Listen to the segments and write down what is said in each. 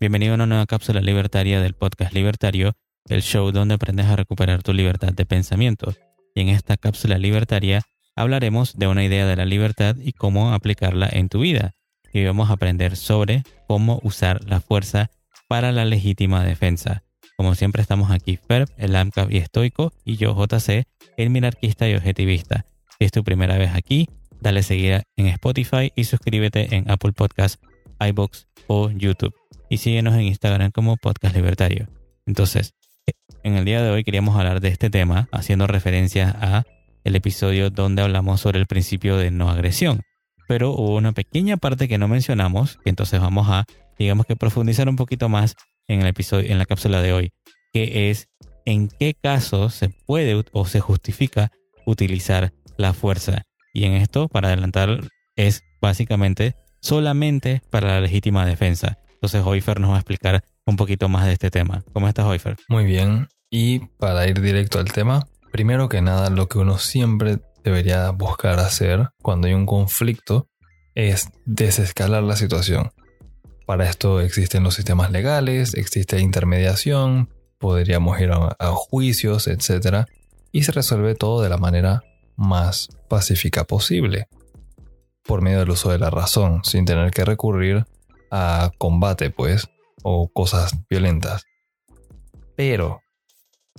Bienvenido a una nueva cápsula libertaria del podcast Libertario, el show donde aprendes a recuperar tu libertad de pensamiento. Y en esta cápsula libertaria hablaremos de una idea de la libertad y cómo aplicarla en tu vida. Y vamos a aprender sobre cómo usar la fuerza para la legítima defensa. Como siempre estamos aquí Ferb, el AMCAP y estoico, y yo JC, el minarquista y objetivista. Si es tu primera vez aquí, dale seguir en Spotify y suscríbete en Apple Podcasts, iBox o YouTube y síguenos en Instagram como Podcast Libertario. Entonces, en el día de hoy queríamos hablar de este tema haciendo referencia a el episodio donde hablamos sobre el principio de no agresión. Pero hubo una pequeña parte que no mencionamos, que entonces vamos a, digamos que profundizar un poquito más en el episodio, en la cápsula de hoy, que es en qué casos se puede o se justifica utilizar la fuerza. Y en esto, para adelantar, es básicamente solamente para la legítima defensa. Entonces Hoifer nos va a explicar un poquito más de este tema. ¿Cómo estás, Hoifer? Muy bien. Y para ir directo al tema, primero que nada, lo que uno siempre debería buscar hacer cuando hay un conflicto es desescalar la situación. Para esto existen los sistemas legales, existe intermediación, podríamos ir a, a juicios, etc. Y se resuelve todo de la manera más pacífica posible, por medio del uso de la razón, sin tener que recurrir a combate, pues, o cosas violentas. Pero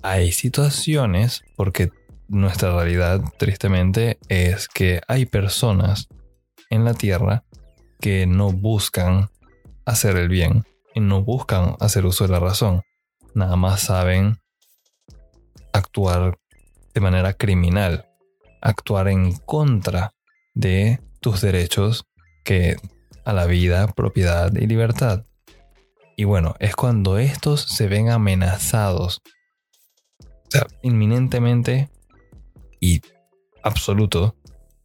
hay situaciones, porque nuestra realidad, tristemente, es que hay personas en la Tierra que no buscan hacer el bien y no buscan hacer uso de la razón. Nada más saben actuar de manera criminal, actuar en contra de tus derechos que a la vida, propiedad y libertad. Y bueno, es cuando estos se ven amenazados, o sea, inminentemente y absoluto,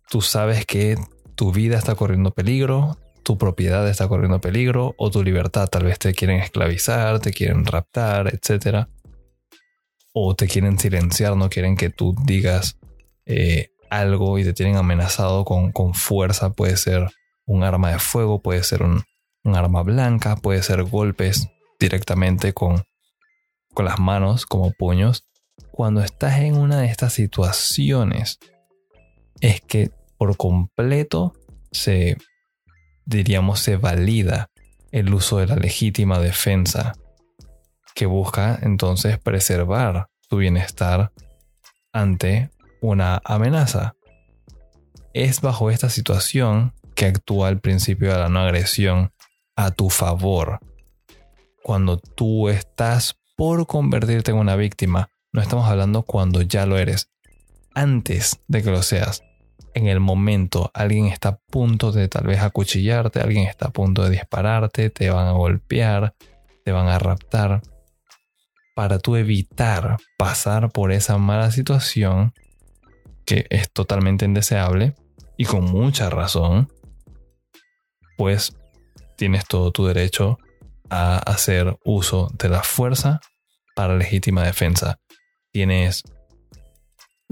tú sabes que tu vida está corriendo peligro, tu propiedad está corriendo peligro o tu libertad. Tal vez te quieren esclavizar, te quieren raptar, etc. O te quieren silenciar, no quieren que tú digas eh, algo y te tienen amenazado con, con fuerza. Puede ser un arma de fuego, puede ser un, arma blanca, puede ser golpes directamente con, con las manos como puños. Cuando estás en una de estas situaciones, es que por completo se, diríamos, se valida el uso de la legítima defensa, que busca entonces preservar tu bienestar ante una amenaza. Es bajo esta situación que actúa al principio de la no agresión a tu favor. Cuando tú estás por convertirte en una víctima, no estamos hablando cuando ya lo eres, antes de que lo seas. En el momento alguien está a punto de tal vez acuchillarte, alguien está a punto de dispararte, te van a golpear, te van a raptar. Para tú evitar pasar por esa mala situación, que es totalmente indeseable, y con mucha razón, pues tienes todo tu derecho a hacer uso de la fuerza para legítima defensa. Tienes,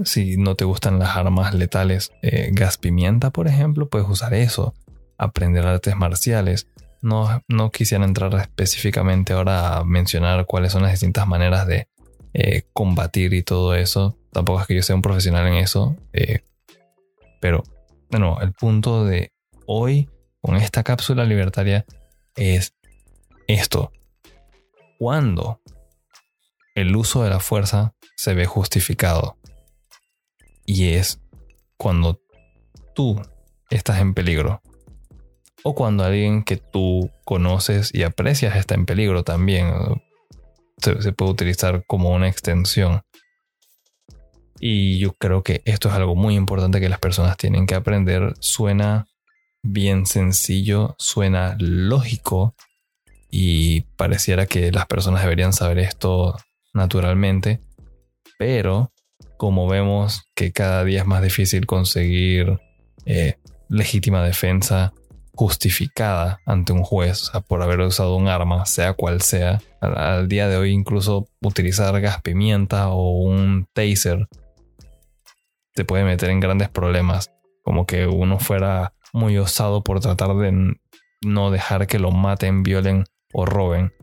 si no te gustan las armas letales, eh, gas pimienta, por ejemplo, puedes usar eso. Aprender artes marciales. No, no quisiera entrar específicamente ahora a mencionar cuáles son las distintas maneras de eh, combatir y todo eso. Tampoco es que yo sea un profesional en eso. Eh, pero, bueno, el punto de hoy con esta cápsula libertaria es esto. Cuando el uso de la fuerza se ve justificado. Y es cuando tú estás en peligro. O cuando alguien que tú conoces y aprecias está en peligro también. Se, puede utilizar como una extensión. Y yo creo que esto es algo muy importante que las personas tienen que aprender. Suena bien sencillo, suena lógico y pareciera que las personas deberían saber esto naturalmente, pero como vemos que cada día es más difícil conseguir eh, legítima defensa justificada ante un juez por haber usado un arma, sea cual sea. Al, al, día de hoy incluso utilizar gas pimienta o un taser te puede meter en grandes problemas, como que uno fuera muy osado por tratar de, no dejar que lo maten, violen o roben.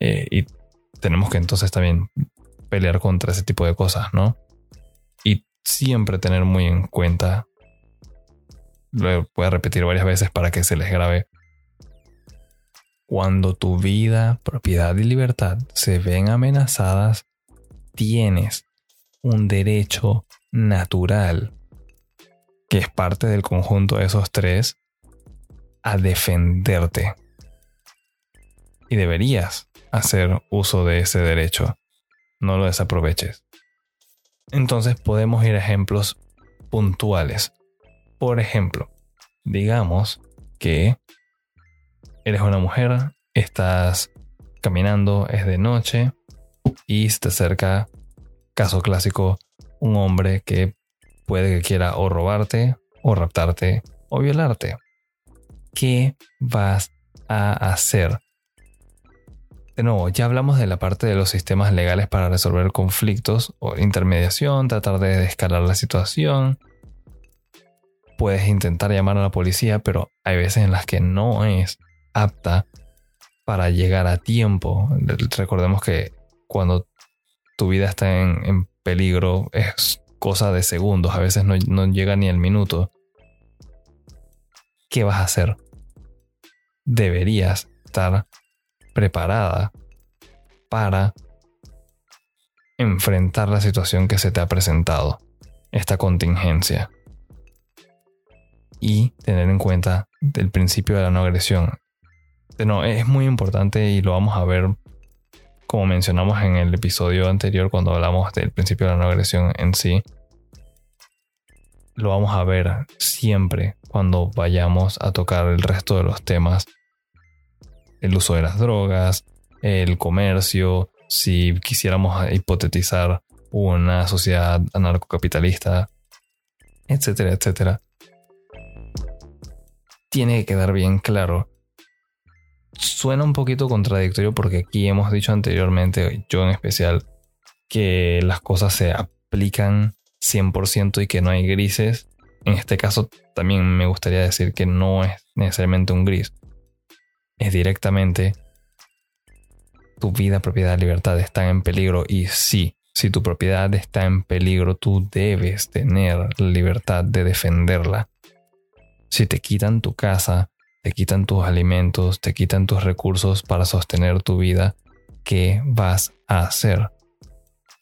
Eh, y tenemos que entonces también pelear contra ese tipo de cosas, ¿no? Y siempre tener muy en cuenta, lo voy a repetir varias veces para que se les grabe, cuando tu vida, propiedad y libertad se ven amenazadas, tienes un derecho natural, que es parte del conjunto de esos tres, a defenderte. Y deberías hacer uso de ese derecho. No lo desaproveches. Entonces podemos ir a ejemplos puntuales. Por ejemplo, digamos que eres una mujer, estás caminando, es de noche y se te acerca, caso clásico, un hombre que puede que quiera o robarte, o raptarte, o violarte. ¿Qué vas a hacer? De nuevo, ya hablamos de la parte de los sistemas legales para resolver conflictos o intermediación, tratar de escalar la situación. Puedes intentar llamar a la policía, pero hay veces en las que no es apta para llegar a tiempo. Recordemos que cuando tu vida está en, peligro es cosa de segundos, a veces no, llega ni el minuto. ¿Qué vas a hacer? Deberías estar preparada para enfrentar la situación que se te ha presentado, esta contingencia. Y tener en cuenta el principio de la no agresión. No, es muy importante y lo vamos a ver como mencionamos en el episodio anterior cuando hablamos del principio de la no agresión en sí. Lo vamos a ver siempre cuando vayamos a tocar el resto de los temas. El uso de las drogas, el comercio, si quisiéramos hipotetizar una sociedad anarcocapitalista, etcétera, etcétera. Tiene que quedar bien claro suena un poquito contradictorio porque aquí hemos dicho anteriormente, yo en especial, que las cosas se aplican 100% y que no hay grises. En este caso también me gustaría decir que no es necesariamente un gris. Es directamente tu vida, propiedad, libertad están en peligro y sí, si tu propiedad está en peligro, tú debes tener libertad de defenderla. Si te quitan tu casa, te quitan tus alimentos, te quitan tus recursos para sostener tu vida, ¿qué vas a hacer?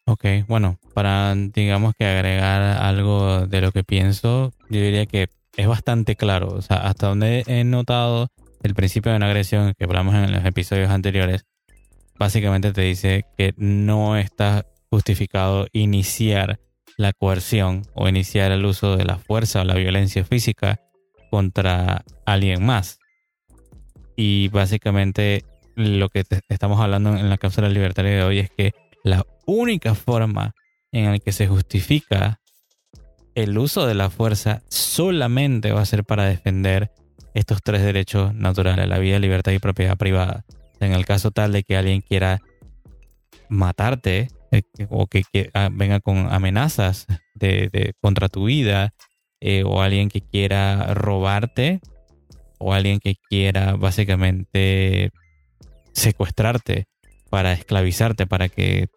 Ok, bueno, para digamos que agregar algo de lo que pienso, yo diría que es bastante claro, o sea, hasta donde he notado el principio de una agresión que hablamos en los episodios anteriores, básicamente te dice que no está justificado iniciar la coerción o iniciar el uso de la fuerza o la violencia física contra alguien más. Y básicamente lo que estamos hablando en la cápsula libertaria de hoy es que la única forma en la que se justifica el uso de la fuerza solamente va a ser para defender estos tres derechos naturales, la vida, libertad y propiedad privada. En el caso tal de que alguien quiera matarte eh, o que, ah, venga con amenazas de, contra tu vida eh, o alguien que quiera robarte o alguien que quiera básicamente secuestrarte para esclavizarte, para que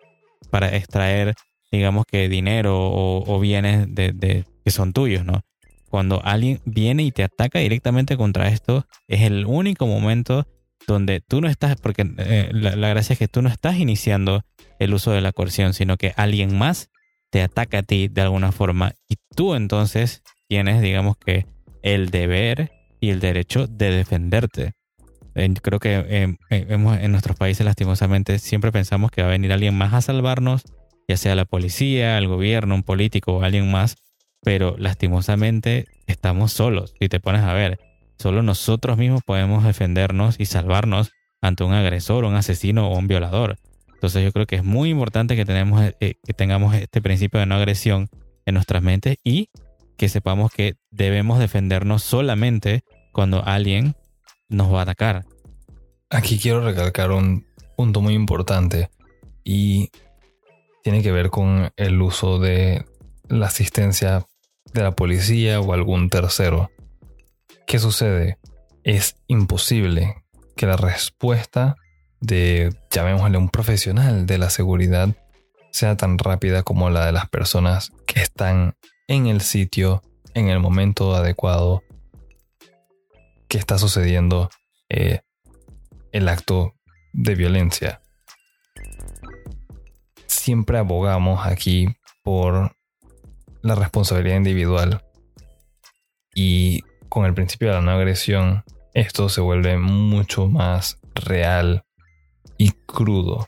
para extraer, digamos que dinero o, bienes de, que son tuyos, ¿no? Cuando alguien viene y te ataca directamente contra esto, es el único momento donde tú no estás, porque eh, la, la, gracia es que tú no estás iniciando el uso de la coerción, sino que alguien más te ataca a ti de alguna forma y tú entonces tienes, digamos que, el deber y el derecho de defenderte. Creo que em, em, en nuestros países lastimosamente siempre pensamos que va a venir alguien más a salvarnos, ya sea la policía, el gobierno, un político o alguien más, pero lastimosamente estamos solos. Si te pones a ver, solo nosotros mismos podemos defendernos y salvarnos ante un agresor, un asesino o un violador. Entonces yo creo que es muy importante que, tenemos, eh, que tengamos este principio de no agresión en nuestras mentes y que sepamos que debemos defendernos solamente cuando alguien nos va a atacar. Aquí quiero recalcar un punto muy importante y tiene que ver con el uso de la asistencia de la policía o algún tercero. ¿Qué sucede? es imposible que la respuesta de, llamémosle, un profesional de la seguridad sea tan rápida como la de las personas que están en el sitio, en el momento adecuado, que está sucediendo eh, el acto de violencia. Siempre abogamos aquí por la responsabilidad individual y con el principio de la no agresión esto se vuelve mucho más real y crudo.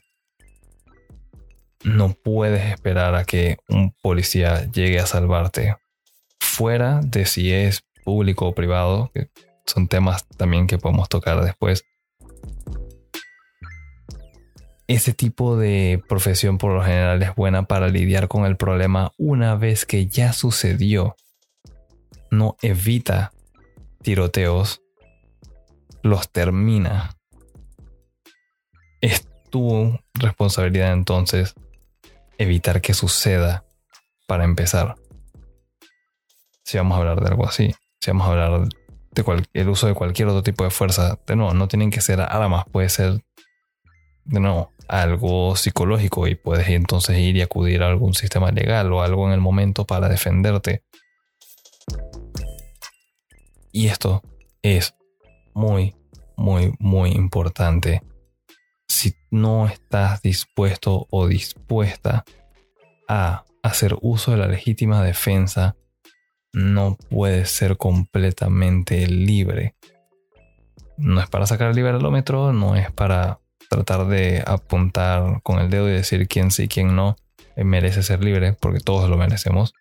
No puedes esperar a que un policía llegue a salvarte. Fuera de si es público o privado, que son temas también que podemos tocar después. Ese tipo de profesión por lo general es buena para lidiar con el problema una vez que ya sucedió. No evita tiroteos los termina. Es tu responsabilidad entonces evitar que suceda para empezar. Si vamos a hablar de algo así, si vamos a hablar de el uso de cualquier otro tipo de fuerza, de nuevo, no tienen que ser armas, puede ser, de nuevo, algo psicológico y puedes entonces ir y acudir a algún sistema legal o algo en el momento para defenderte. Y esto es muy, muy, muy importante. No estás dispuesto o dispuesta a hacer uso de la legítima defensa, no puedes ser completamente libre. No es para sacar el liberalómetro, no es para tratar de apuntar con el dedo y decir quién sí quién no merece ser libre, porque todos lo merecemos.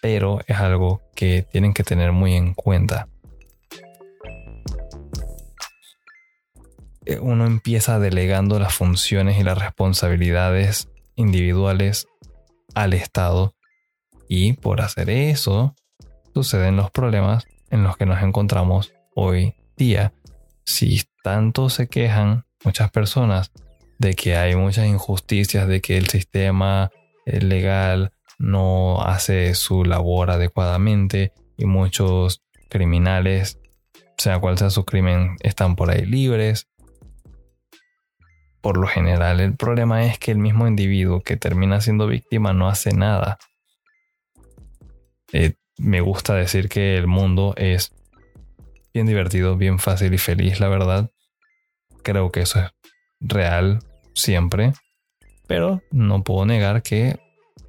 Pero es algo que tienen que tener muy en cuenta. Uno empieza delegando las funciones y las responsabilidades individuales al Estado y por hacer eso suceden los problemas en los que nos encontramos hoy día. Si tanto se quejan muchas personas de que hay muchas injusticias, de que el sistema eh, legal no hace su labor adecuadamente y muchos criminales, sea cual sea su crimen, están por ahí libres, por lo general. El problema es que el mismo individuo que termina siendo víctima no hace nada. Eh, me gusta decir que el mundo es bien divertido, bien fácil y feliz, la verdad. Creo que eso es real siempre. Pero no puedo negar que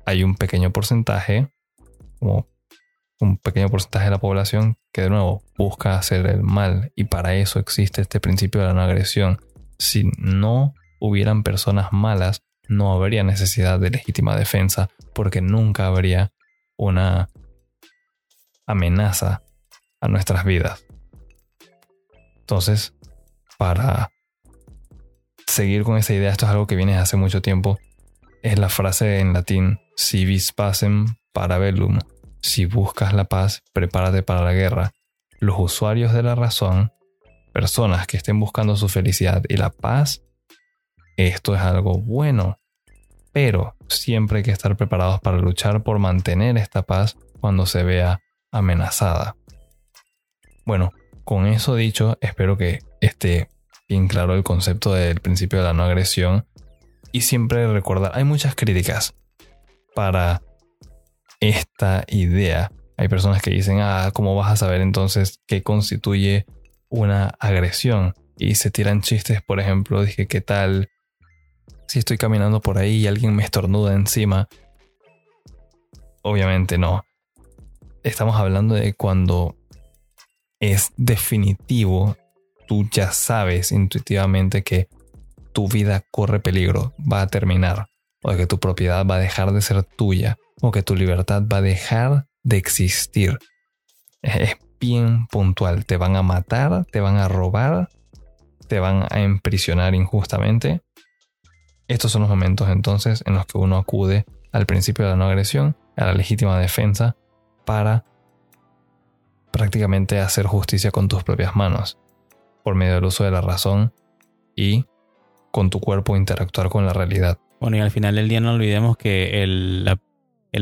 hay un pequeño porcentaje, como un pequeño porcentaje de la población que de nuevo busca hacer el mal. Y para eso existe este principio de la no agresión. Si no hubieran personas malas, no habría necesidad de legítima defensa porque nunca habría una amenaza a nuestras vidas. Entonces, para seguir con esa idea, esto es algo que viene hace mucho tiempo, es la frase en latín si vis pacem para bellum, si buscas la paz, prepárate para la guerra. Los usuarios de la razón, personas que estén buscando su felicidad y la paz, esto es algo bueno, pero siempre hay que estar preparados para luchar por mantener esta paz cuando se vea amenazada. Bueno, con eso dicho, espero que esté bien claro el concepto del principio de la no agresión y siempre recordar, hay muchas críticas para esta idea. Hay personas que dicen, ah, ¿cómo vas a saber entonces qué constituye una agresión? Y se tiran chistes, por ejemplo, dije, ¿qué tal si estoy caminando por ahí y alguien me estornuda encima. Obviamente no. Estamos hablando de cuando es definitivo, tú ya sabes intuitivamente que tu vida corre peligro, va a terminar, o que tu propiedad va a dejar de ser tuya, o que tu libertad va a dejar de existir. Es bien puntual, te van a matar, te van a robar, te van a emprisionar injustamente estos son los momentos entonces en los que uno acude al principio de la no agresión, a la legítima defensa, para prácticamente hacer justicia con tus propias manos, por medio del uso de la razón y con tu cuerpo interactuar con la realidad. Bueno, y al final del día no olvidemos que el,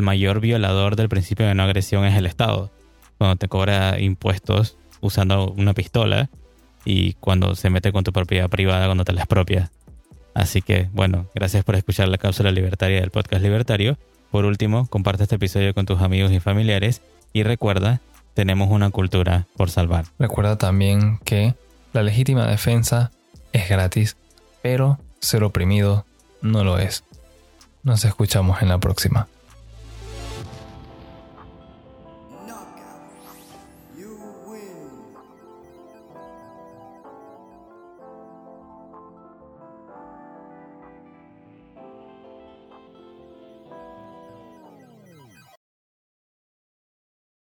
mayor violador del principio de no agresión es el Estado. Cuando te cobra impuestos usando una pistola y cuando se mete con tu propiedad privada cuando te la expropias. Así que, bueno, gracias por escuchar la cápsula libertaria del podcast libertario. Por último, comparte este episodio con tus amigos y familiares y recuerda, tenemos una cultura por salvar. Recuerda también que la legítima defensa es gratis, pero ser oprimido no lo es. Nos escuchamos en la próxima.